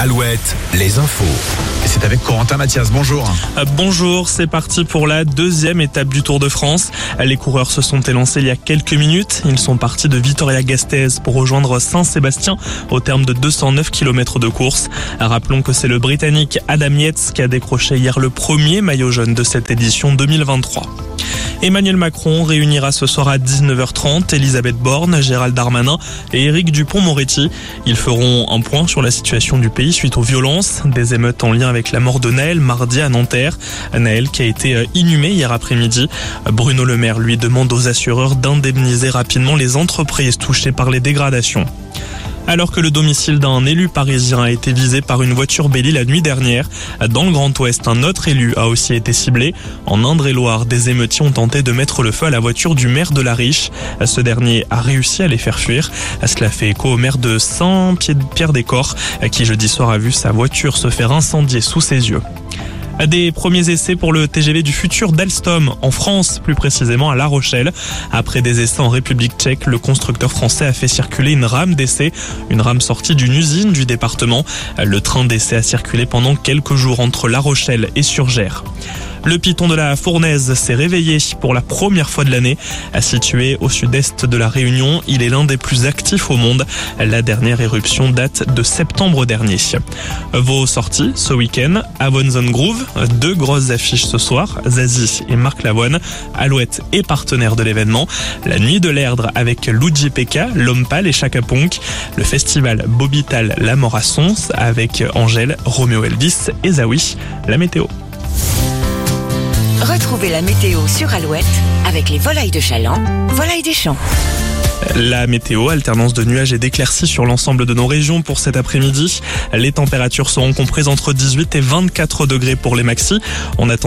Alouette, les infos. Et c'est avec Corentin Mathias. Bonjour. Euh, Bonjour, c'est parti pour la deuxième étape du Tour de France. Les coureurs se sont élancés il y a quelques minutes. Ils sont partis de Vitoria-Gasteiz pour rejoindre Saint-Sébastien au terme de 209 km de course. Rappelons que c'est le Britannique Adam Yates qui a décroché hier le premier maillot jaune de cette édition 2023. Emmanuel Macron réunira ce soir à 19h30 Elisabeth Borne, Gérald Darmanin et Éric Dupont-Moretti. Ils feront un point sur la situation du pays suite aux violences, des émeutes en lien avec la mort de Naël mardi à Nanterre. Naël qui a été inhumé hier après-midi. Bruno Le Maire lui demande aux assureurs d'indemniser rapidement les entreprises touchées par les dégradations alors que le domicile d'un élu parisien a été visé par une voiture bélie la nuit dernière. Dans le Grand Ouest, un autre élu a aussi été ciblé. En Indre-et-Loire, des émeutiers ont tenté de mettre le feu à la voiture du maire de la Riche. Ce dernier a réussi à les faire fuir. Cela fait écho au maire de Saint-Pierre-des-Corps, qui jeudi soir a vu sa voiture se faire incendier sous ses yeux. Des premiers essais pour le TGV du futur d'Alstom en France, plus précisément à La Rochelle. Après des essais en République tchèque, le constructeur français a fait circuler une rame d'essai, une rame sortie d'une usine du département. Le train d'essai a circulé pendant quelques jours entre La Rochelle et Surgères. Le piton de la Fournaise s'est réveillé pour la première fois de l'année. Situé au sud-est de la Réunion, il est l'un des plus actifs au monde. La dernière éruption date de septembre dernier. Vos sorties ce week-end, Avon Zone Groove, deux grosses affiches ce soir, Zazie et Marc Lavoine, Alouette et partenaire de l'événement, la nuit de l'Erdre avec Luigi Pekka, L'Homme et Chaka Ponk, le festival Bobital La Morassons avec Angèle, Roméo Elvis et Zawi, la météo. Retrouvez la météo sur Alouette avec les volailles de Chaland, volailles des champs. La météo, alternance de nuages et d'éclaircies sur l'ensemble de nos régions pour cet après-midi. Les températures seront comprises entre 18 et 24 degrés pour les maxis. On attend